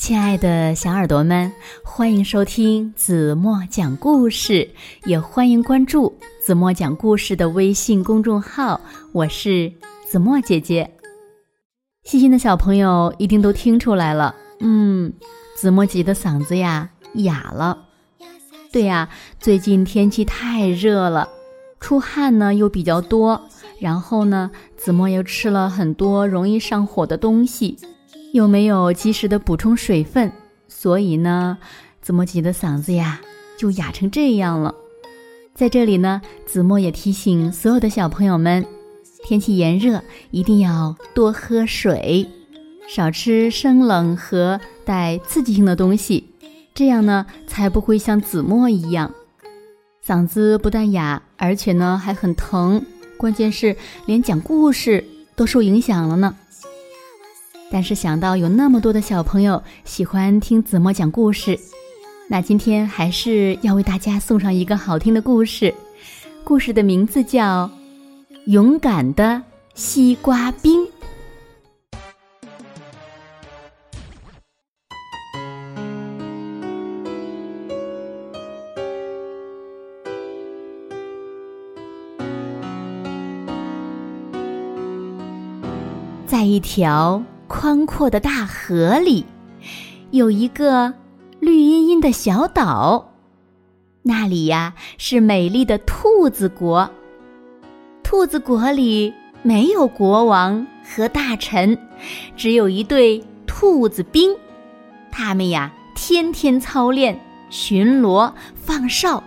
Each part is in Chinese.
亲爱的小耳朵们，欢迎收听子墨讲故事，也欢迎关注子墨讲故事的微信公众号。我是子墨姐姐。细心的小朋友一定都听出来了，嗯，子墨姐的嗓子呀哑了。对呀，最近天气太热了，出汗呢又比较多，然后呢，子墨又吃了很多容易上火的东西。又没有及时的补充水分，所以呢，子墨姐的嗓子呀就哑成这样了。在这里呢，子墨也提醒所有的小朋友们，天气炎热，一定要多喝水，少吃生冷和带刺激性的东西，这样呢才不会像子墨一样，嗓子不但哑，而且呢还很疼，关键是连讲故事都受影响了呢。但是想到有那么多的小朋友喜欢听子墨讲故事，那今天还是要为大家送上一个好听的故事。故事的名字叫《勇敢的西瓜兵》。在一条。宽阔的大河里，有一个绿茵茵的小岛，那里呀是美丽的兔子国。兔子国里没有国王和大臣，只有一队兔子兵，他们呀天天操练、巡逻、放哨，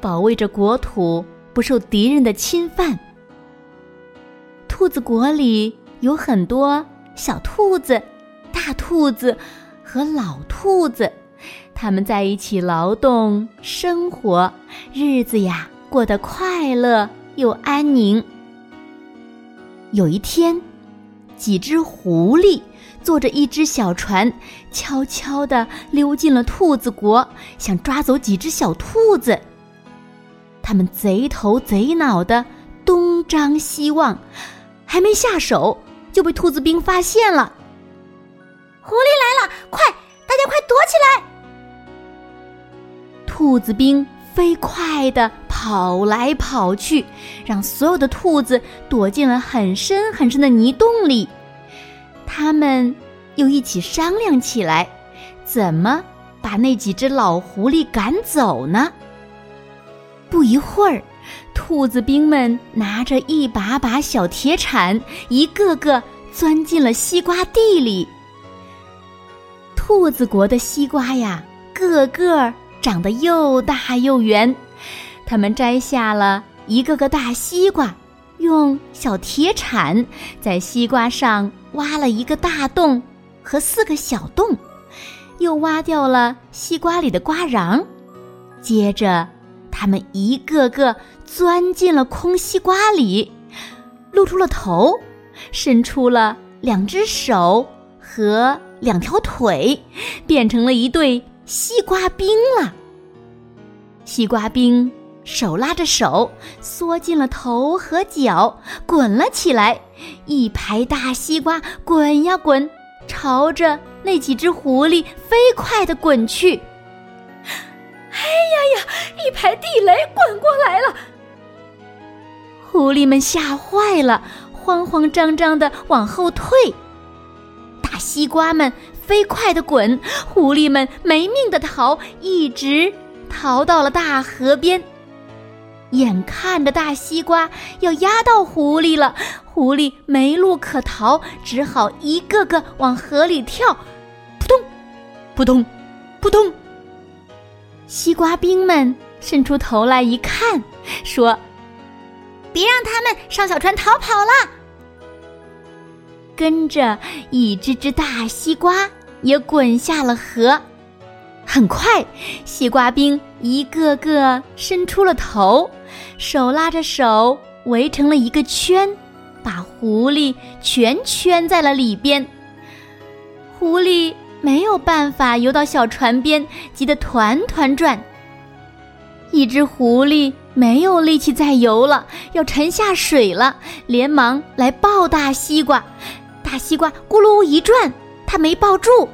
保卫着国土不受敌人的侵犯。兔子国里有很多。小兔子、大兔子和老兔子，他们在一起劳动生活，日子呀过得快乐又安宁。有一天，几只狐狸坐着一只小船，悄悄地溜进了兔子国，想抓走几只小兔子。他们贼头贼脑的东张西望，还没下手。就被兔子兵发现了。狐狸来了，快，大家快躲起来！兔子兵飞快的跑来跑去，让所有的兔子躲进了很深很深的泥洞里。他们又一起商量起来，怎么把那几只老狐狸赶走呢？不一会儿。兔子兵们拿着一把把小铁铲，一个个钻进了西瓜地里。兔子国的西瓜呀，个个长得又大又圆。他们摘下了一个个大西瓜，用小铁铲在西瓜上挖了一个大洞和四个小洞，又挖掉了西瓜里的瓜瓤，接着。他们一个个钻进了空西瓜里，露出了头，伸出了两只手和两条腿，变成了一对西瓜兵了。西瓜兵手拉着手，缩进了头和脚，滚了起来。一排大西瓜滚呀滚，朝着那几只狐狸飞快地滚去。哎呀呀！一排地雷滚过来了，狐狸们吓坏了，慌慌张张的往后退。大西瓜们飞快的滚，狐狸们没命的逃，一直逃到了大河边。眼看着大西瓜要压到狐狸了，狐狸没路可逃，只好一个个往河里跳。扑通，扑通，扑通。西瓜兵们伸出头来一看，说：“别让他们上小船逃跑了。”跟着一只只大西瓜也滚下了河。很快，西瓜兵一个个伸出了头，手拉着手围成了一个圈，把狐狸全圈在了里边。狐狸。没有办法游到小船边，急得团团转。一只狐狸没有力气再游了，要沉下水了，连忙来抱大西瓜。大西瓜咕噜一转，它没抱住。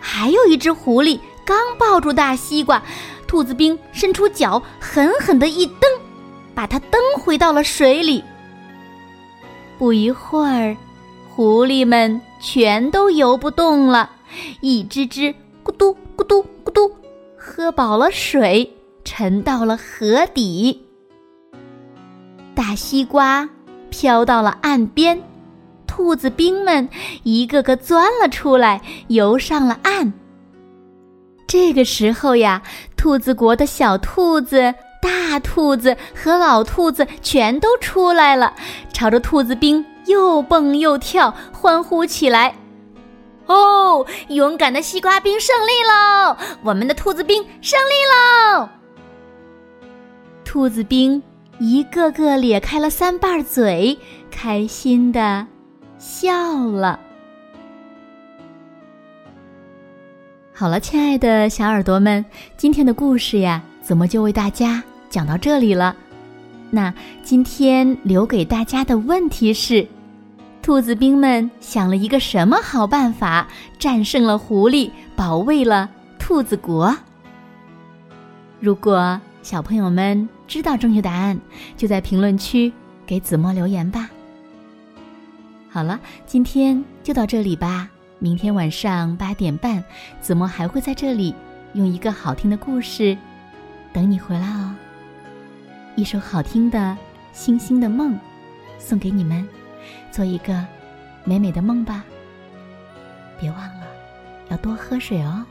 还有一只狐狸刚抱住大西瓜，兔子兵伸出脚，狠狠的一蹬，把它蹬回到了水里。不一会儿，狐狸们全都游不动了，一只只咕嘟咕嘟咕嘟，喝饱了水，沉到了河底。大西瓜飘到了岸边，兔子兵们一个个钻了出来，游上了岸。这个时候呀，兔子国的小兔子、大兔子和老兔子全都出来了，朝着兔子兵又蹦又跳，欢呼起来：“哦，勇敢的西瓜兵胜利喽！我们的兔子兵胜利喽！”兔子兵。一个个咧开了三瓣嘴，开心的笑了。好了，亲爱的小耳朵们，今天的故事呀，怎么就为大家讲到这里了？那今天留给大家的问题是：兔子兵们想了一个什么好办法，战胜了狐狸，保卫了兔子国？如果小朋友们。知道正确答案，就在评论区给子墨留言吧。好了，今天就到这里吧。明天晚上八点半，子墨还会在这里用一个好听的故事等你回来哦。一首好听的《星星的梦》送给你们，做一个美美的梦吧。别忘了要多喝水哦。